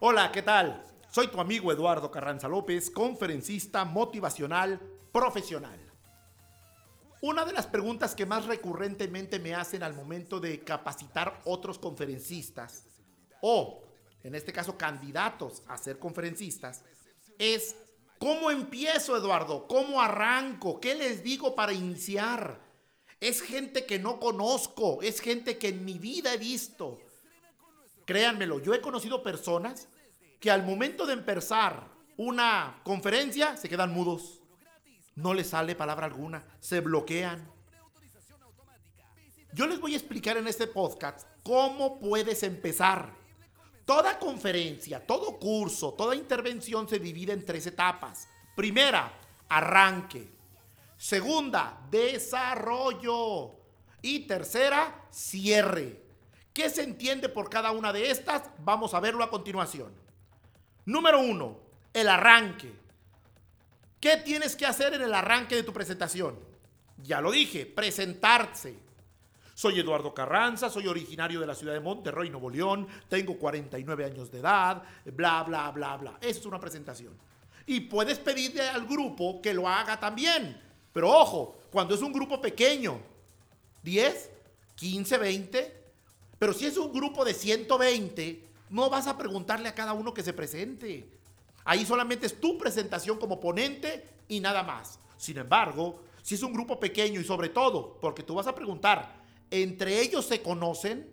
Hola, ¿qué tal? Soy tu amigo Eduardo Carranza López, conferencista motivacional profesional. Una de las preguntas que más recurrentemente me hacen al momento de capacitar otros conferencistas o, en este caso, candidatos a ser conferencistas, es ¿cómo empiezo, Eduardo? ¿Cómo arranco? ¿Qué les digo para iniciar? Es gente que no conozco, es gente que en mi vida he visto. Créanmelo, yo he conocido personas que al momento de empezar una conferencia se quedan mudos. No les sale palabra alguna, se bloquean. Yo les voy a explicar en este podcast cómo puedes empezar. Toda conferencia, todo curso, toda intervención se divide en tres etapas. Primera, arranque. Segunda, desarrollo. Y tercera, cierre. ¿Qué se entiende por cada una de estas? Vamos a verlo a continuación. Número uno, el arranque. ¿Qué tienes que hacer en el arranque de tu presentación? Ya lo dije, presentarse. Soy Eduardo Carranza, soy originario de la ciudad de Monterrey, Nuevo León, tengo 49 años de edad, bla, bla, bla, bla. Esa es una presentación. Y puedes pedirle al grupo que lo haga también. Pero ojo, cuando es un grupo pequeño, 10, 15, 20, pero si es un grupo de 120, no vas a preguntarle a cada uno que se presente. Ahí solamente es tu presentación como ponente y nada más. Sin embargo, si es un grupo pequeño y sobre todo, porque tú vas a preguntar, ¿entre ellos se conocen?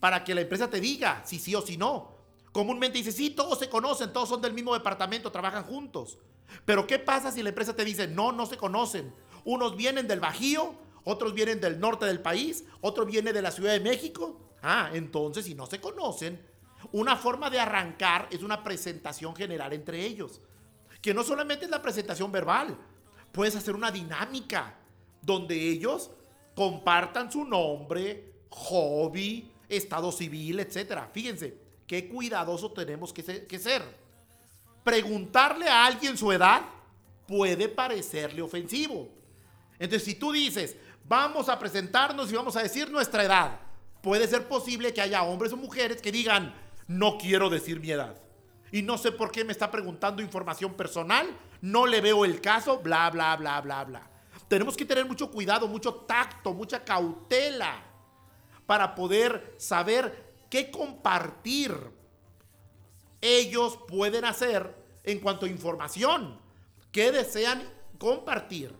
Para que la empresa te diga si sí o si no. Comúnmente dice, sí, todos se conocen, todos son del mismo departamento, trabajan juntos. Pero ¿qué pasa si la empresa te dice, no, no se conocen? Unos vienen del Bajío, otros vienen del norte del país, otro viene de la Ciudad de México. Ah, entonces si no se conocen, una forma de arrancar es una presentación general entre ellos. Que no solamente es la presentación verbal, puedes hacer una dinámica donde ellos compartan su nombre, hobby, estado civil, etc. Fíjense, qué cuidadoso tenemos que ser. Preguntarle a alguien su edad puede parecerle ofensivo. Entonces, si tú dices, vamos a presentarnos y vamos a decir nuestra edad, puede ser posible que haya hombres o mujeres que digan, no quiero decir mi edad. Y no sé por qué me está preguntando información personal, no le veo el caso, bla, bla, bla, bla, bla. Tenemos que tener mucho cuidado, mucho tacto, mucha cautela para poder saber qué compartir ellos pueden hacer en cuanto a información, qué desean compartir.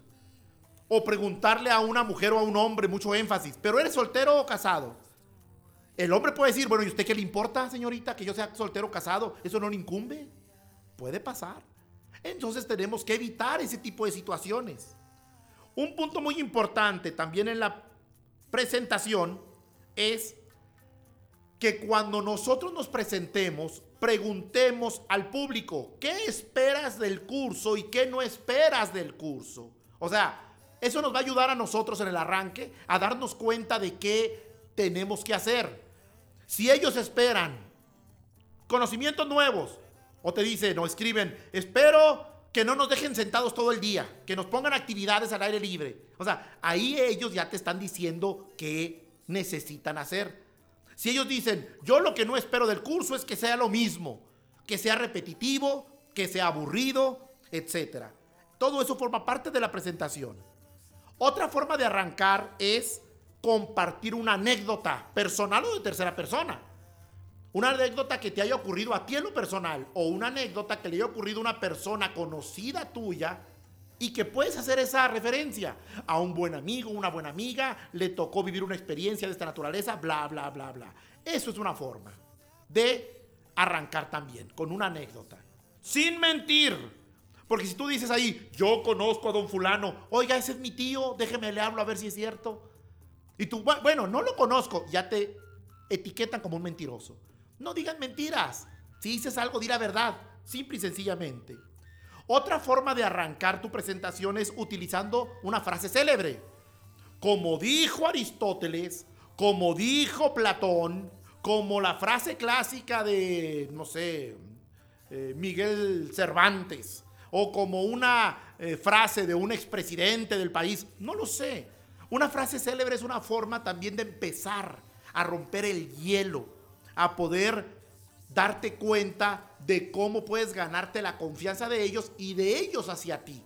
O preguntarle a una mujer o a un hombre, mucho énfasis, pero ¿eres soltero o casado? El hombre puede decir, bueno, ¿y usted qué le importa, señorita, que yo sea soltero o casado? Eso no le incumbe. Puede pasar. Entonces tenemos que evitar ese tipo de situaciones. Un punto muy importante también en la presentación es que cuando nosotros nos presentemos, preguntemos al público, ¿qué esperas del curso y qué no esperas del curso? O sea, eso nos va a ayudar a nosotros en el arranque a darnos cuenta de qué tenemos que hacer. Si ellos esperan conocimientos nuevos o te dicen o escriben, espero que no nos dejen sentados todo el día, que nos pongan actividades al aire libre. O sea, ahí ellos ya te están diciendo qué necesitan hacer. Si ellos dicen, yo lo que no espero del curso es que sea lo mismo, que sea repetitivo, que sea aburrido, etc. Todo eso forma parte de la presentación. Otra forma de arrancar es compartir una anécdota personal o de tercera persona. Una anécdota que te haya ocurrido a ti en lo personal o una anécdota que le haya ocurrido a una persona conocida tuya y que puedes hacer esa referencia a un buen amigo, una buena amiga, le tocó vivir una experiencia de esta naturaleza, bla, bla, bla, bla. Eso es una forma de arrancar también con una anécdota. Sin mentir. Porque si tú dices ahí, yo conozco a don fulano, oiga, ese es mi tío, déjeme le hablo a ver si es cierto. Y tú, bueno, no lo conozco, ya te etiquetan como un mentiroso. No digan mentiras. Si dices algo, di la verdad, simple y sencillamente. Otra forma de arrancar tu presentación es utilizando una frase célebre. Como dijo Aristóteles, como dijo Platón, como la frase clásica de, no sé, eh, Miguel Cervantes, o como una eh, frase de un expresidente del país, no lo sé. Una frase célebre es una forma también de empezar a romper el hielo, a poder darte cuenta de cómo puedes ganarte la confianza de ellos y de ellos hacia ti.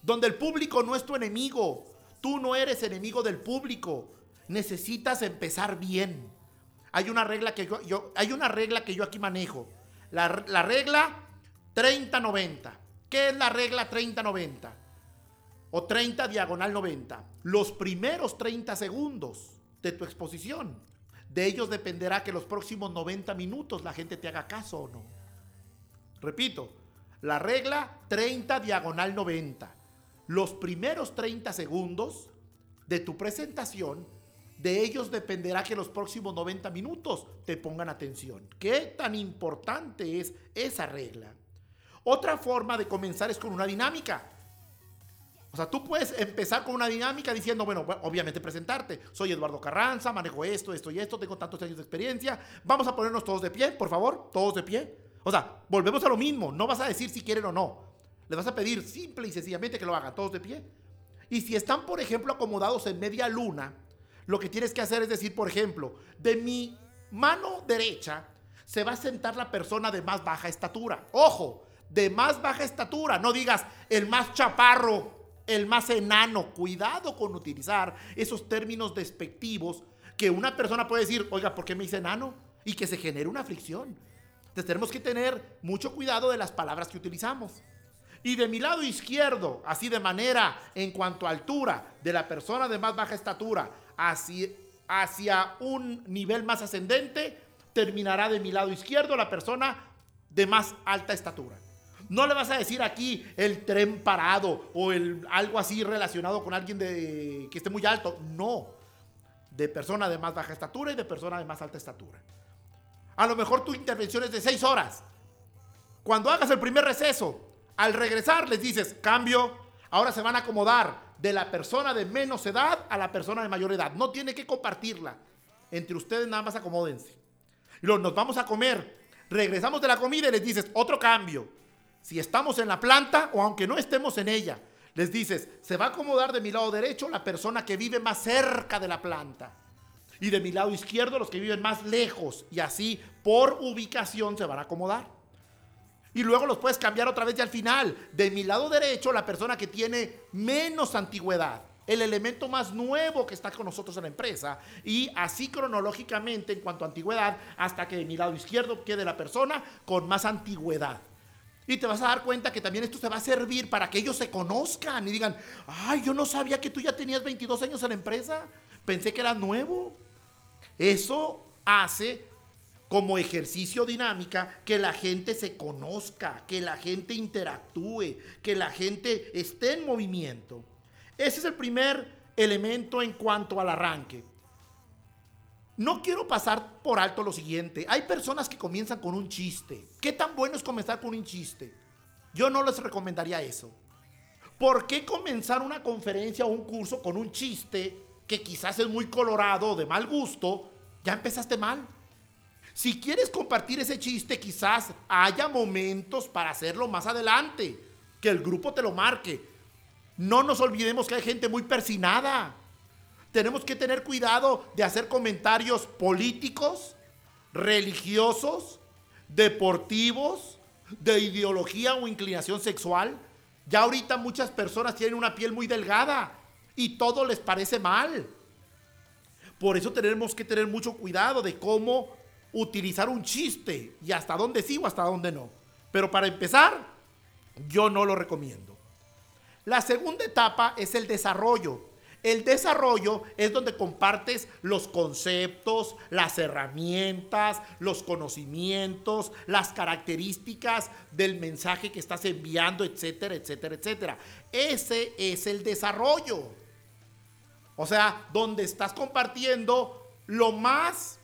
Donde el público no es tu enemigo. Tú no eres enemigo del público. Necesitas empezar bien. Hay una regla que yo, hay una regla que yo aquí manejo. La, la regla 30-90. ¿Qué es la regla 30-90? O 30 diagonal 90. Los primeros 30 segundos de tu exposición. De ellos dependerá que los próximos 90 minutos la gente te haga caso o no. Repito, la regla 30 diagonal 90. Los primeros 30 segundos de tu presentación, de ellos dependerá que los próximos 90 minutos te pongan atención. ¿Qué tan importante es esa regla? Otra forma de comenzar es con una dinámica. Sea, tú puedes empezar con una dinámica diciendo, bueno, obviamente presentarte. Soy Eduardo Carranza, manejo esto, esto y esto, tengo tantos años de experiencia. Vamos a ponernos todos de pie, por favor, todos de pie. O sea, volvemos a lo mismo. No vas a decir si quieren o no. Les vas a pedir simple y sencillamente que lo hagan todos de pie. Y si están, por ejemplo, acomodados en media luna, lo que tienes que hacer es decir, por ejemplo, de mi mano derecha se va a sentar la persona de más baja estatura. Ojo, de más baja estatura. No digas el más chaparro el más enano. Cuidado con utilizar esos términos despectivos que una persona puede decir, oiga, ¿por qué me dice enano? Y que se genere una fricción. Entonces tenemos que tener mucho cuidado de las palabras que utilizamos. Y de mi lado izquierdo, así de manera en cuanto a altura de la persona de más baja estatura hacia, hacia un nivel más ascendente, terminará de mi lado izquierdo la persona de más alta estatura. No le vas a decir aquí el tren parado o el, algo así relacionado con alguien de, que esté muy alto. No. De persona de más baja estatura y de persona de más alta estatura. A lo mejor tu intervención es de seis horas. Cuando hagas el primer receso, al regresar les dices, cambio, ahora se van a acomodar de la persona de menos edad a la persona de mayor edad. No tiene que compartirla. Entre ustedes nada más acomódense. Y luego nos vamos a comer. Regresamos de la comida y les dices, otro cambio si estamos en la planta o aunque no estemos en ella, les dices, se va a acomodar de mi lado derecho la persona que vive más cerca de la planta. Y de mi lado izquierdo los que viven más lejos. Y así por ubicación se van a acomodar. Y luego los puedes cambiar otra vez y al final. De mi lado derecho la persona que tiene menos antigüedad. El elemento más nuevo que está con nosotros en la empresa. Y así cronológicamente en cuanto a antigüedad hasta que de mi lado izquierdo quede la persona con más antigüedad. Y te vas a dar cuenta que también esto se va a servir para que ellos se conozcan y digan, ay, yo no sabía que tú ya tenías 22 años en la empresa, pensé que eras nuevo. Eso hace como ejercicio dinámica que la gente se conozca, que la gente interactúe, que la gente esté en movimiento. Ese es el primer elemento en cuanto al arranque. No quiero pasar por alto lo siguiente. Hay personas que comienzan con un chiste. ¿Qué tan bueno es comenzar con un chiste? Yo no les recomendaría eso. ¿Por qué comenzar una conferencia o un curso con un chiste que quizás es muy colorado o de mal gusto? Ya empezaste mal. Si quieres compartir ese chiste, quizás haya momentos para hacerlo más adelante. Que el grupo te lo marque. No nos olvidemos que hay gente muy persinada tenemos que tener cuidado de hacer comentarios políticos, religiosos, deportivos, de ideología o inclinación sexual. Ya ahorita muchas personas tienen una piel muy delgada y todo les parece mal. Por eso tenemos que tener mucho cuidado de cómo utilizar un chiste y hasta dónde sí o hasta dónde no. Pero para empezar, yo no lo recomiendo. La segunda etapa es el desarrollo. El desarrollo es donde compartes los conceptos, las herramientas, los conocimientos, las características del mensaje que estás enviando, etcétera, etcétera, etcétera. Ese es el desarrollo. O sea, donde estás compartiendo lo más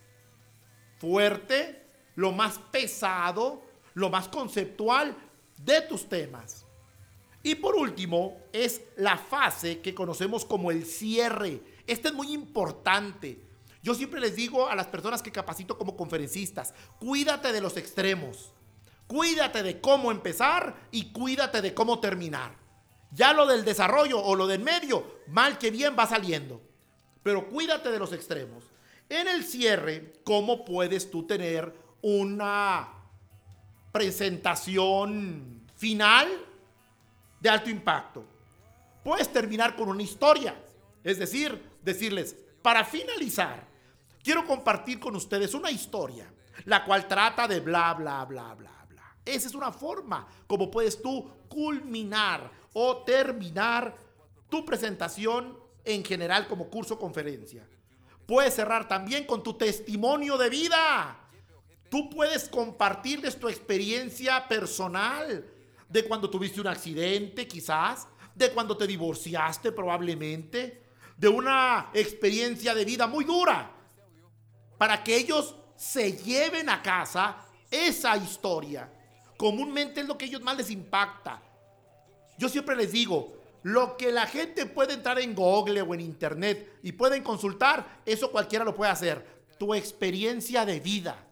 fuerte, lo más pesado, lo más conceptual de tus temas. Y por último, es la fase que conocemos como el cierre. Este es muy importante. Yo siempre les digo a las personas que capacito como conferencistas, cuídate de los extremos. Cuídate de cómo empezar y cuídate de cómo terminar. Ya lo del desarrollo o lo del medio, mal que bien va saliendo. Pero cuídate de los extremos. En el cierre, ¿cómo puedes tú tener una presentación final de alto impacto. Puedes terminar con una historia, es decir, decirles, para finalizar, quiero compartir con ustedes una historia, la cual trata de bla, bla, bla, bla, bla. Esa es una forma como puedes tú culminar o terminar tu presentación en general como curso conferencia. Puedes cerrar también con tu testimonio de vida. Tú puedes compartirles tu experiencia personal de cuando tuviste un accidente, quizás, de cuando te divorciaste probablemente, de una experiencia de vida muy dura, para que ellos se lleven a casa esa historia. Comúnmente es lo que a ellos más les impacta. Yo siempre les digo, lo que la gente puede entrar en Google o en Internet y pueden consultar, eso cualquiera lo puede hacer. Tu experiencia de vida,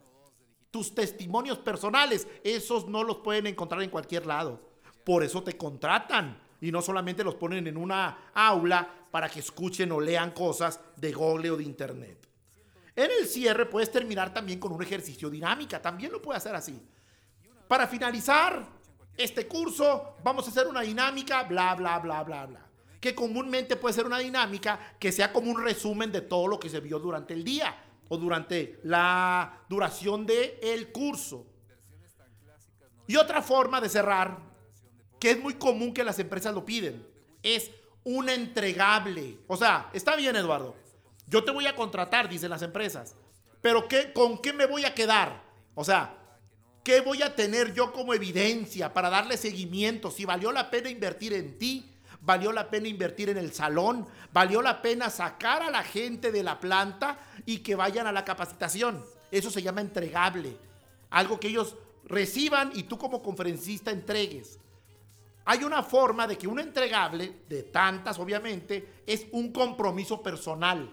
tus testimonios personales, esos no los pueden encontrar en cualquier lado. Por eso te contratan y no solamente los ponen en una aula para que escuchen o lean cosas de Google o de Internet. En el cierre puedes terminar también con un ejercicio dinámica, también lo puedes hacer así. Para finalizar este curso, vamos a hacer una dinámica, bla, bla, bla, bla, bla. Que comúnmente puede ser una dinámica que sea como un resumen de todo lo que se vio durante el día o durante la duración del el curso. Y otra forma de cerrar, que es muy común que las empresas lo piden, es un entregable. O sea, está bien, Eduardo. Yo te voy a contratar, dicen las empresas. Pero ¿qué, ¿con qué me voy a quedar? O sea, ¿qué voy a tener yo como evidencia para darle seguimiento? Si valió la pena invertir en ti, valió la pena invertir en el salón, valió la pena sacar a la gente de la planta y que vayan a la capacitación. Eso se llama entregable. Algo que ellos reciban y tú como conferencista entregues. Hay una forma de que un entregable, de tantas obviamente, es un compromiso personal.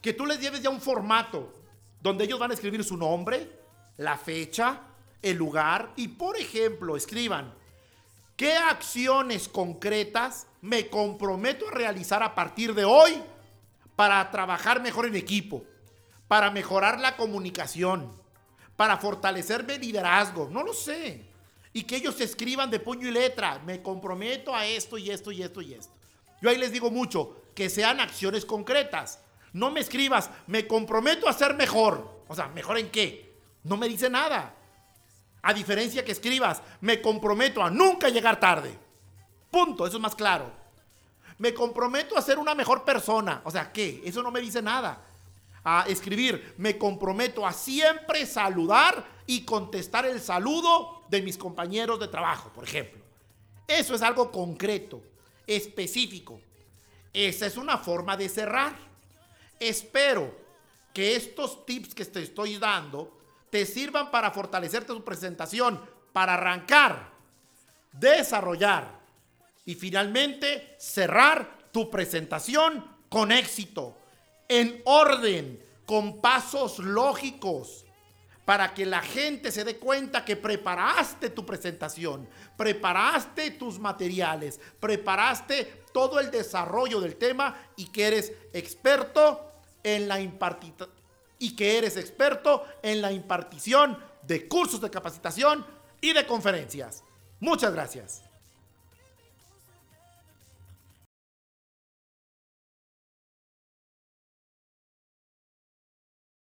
Que tú les lleves ya un formato donde ellos van a escribir su nombre, la fecha, el lugar y, por ejemplo, escriban, ¿Qué acciones concretas me comprometo a realizar a partir de hoy para trabajar mejor en equipo, para mejorar la comunicación, para fortalecer mi liderazgo? No lo sé. Y que ellos escriban de puño y letra, me comprometo a esto y esto y esto y esto. Yo ahí les digo mucho, que sean acciones concretas. No me escribas, me comprometo a ser mejor. O sea, ¿mejor en qué? No me dice nada. A diferencia que escribas, me comprometo a nunca llegar tarde. Punto, eso es más claro. Me comprometo a ser una mejor persona. O sea, ¿qué? Eso no me dice nada. A escribir, me comprometo a siempre saludar y contestar el saludo de mis compañeros de trabajo, por ejemplo. Eso es algo concreto, específico. Esa es una forma de cerrar. Espero que estos tips que te estoy dando te sirvan para fortalecerte tu presentación, para arrancar, desarrollar y finalmente cerrar tu presentación con éxito, en orden, con pasos lógicos, para que la gente se dé cuenta que preparaste tu presentación, preparaste tus materiales, preparaste todo el desarrollo del tema y que eres experto en la impartición y que eres experto en la impartición de cursos de capacitación y de conferencias. Muchas gracias.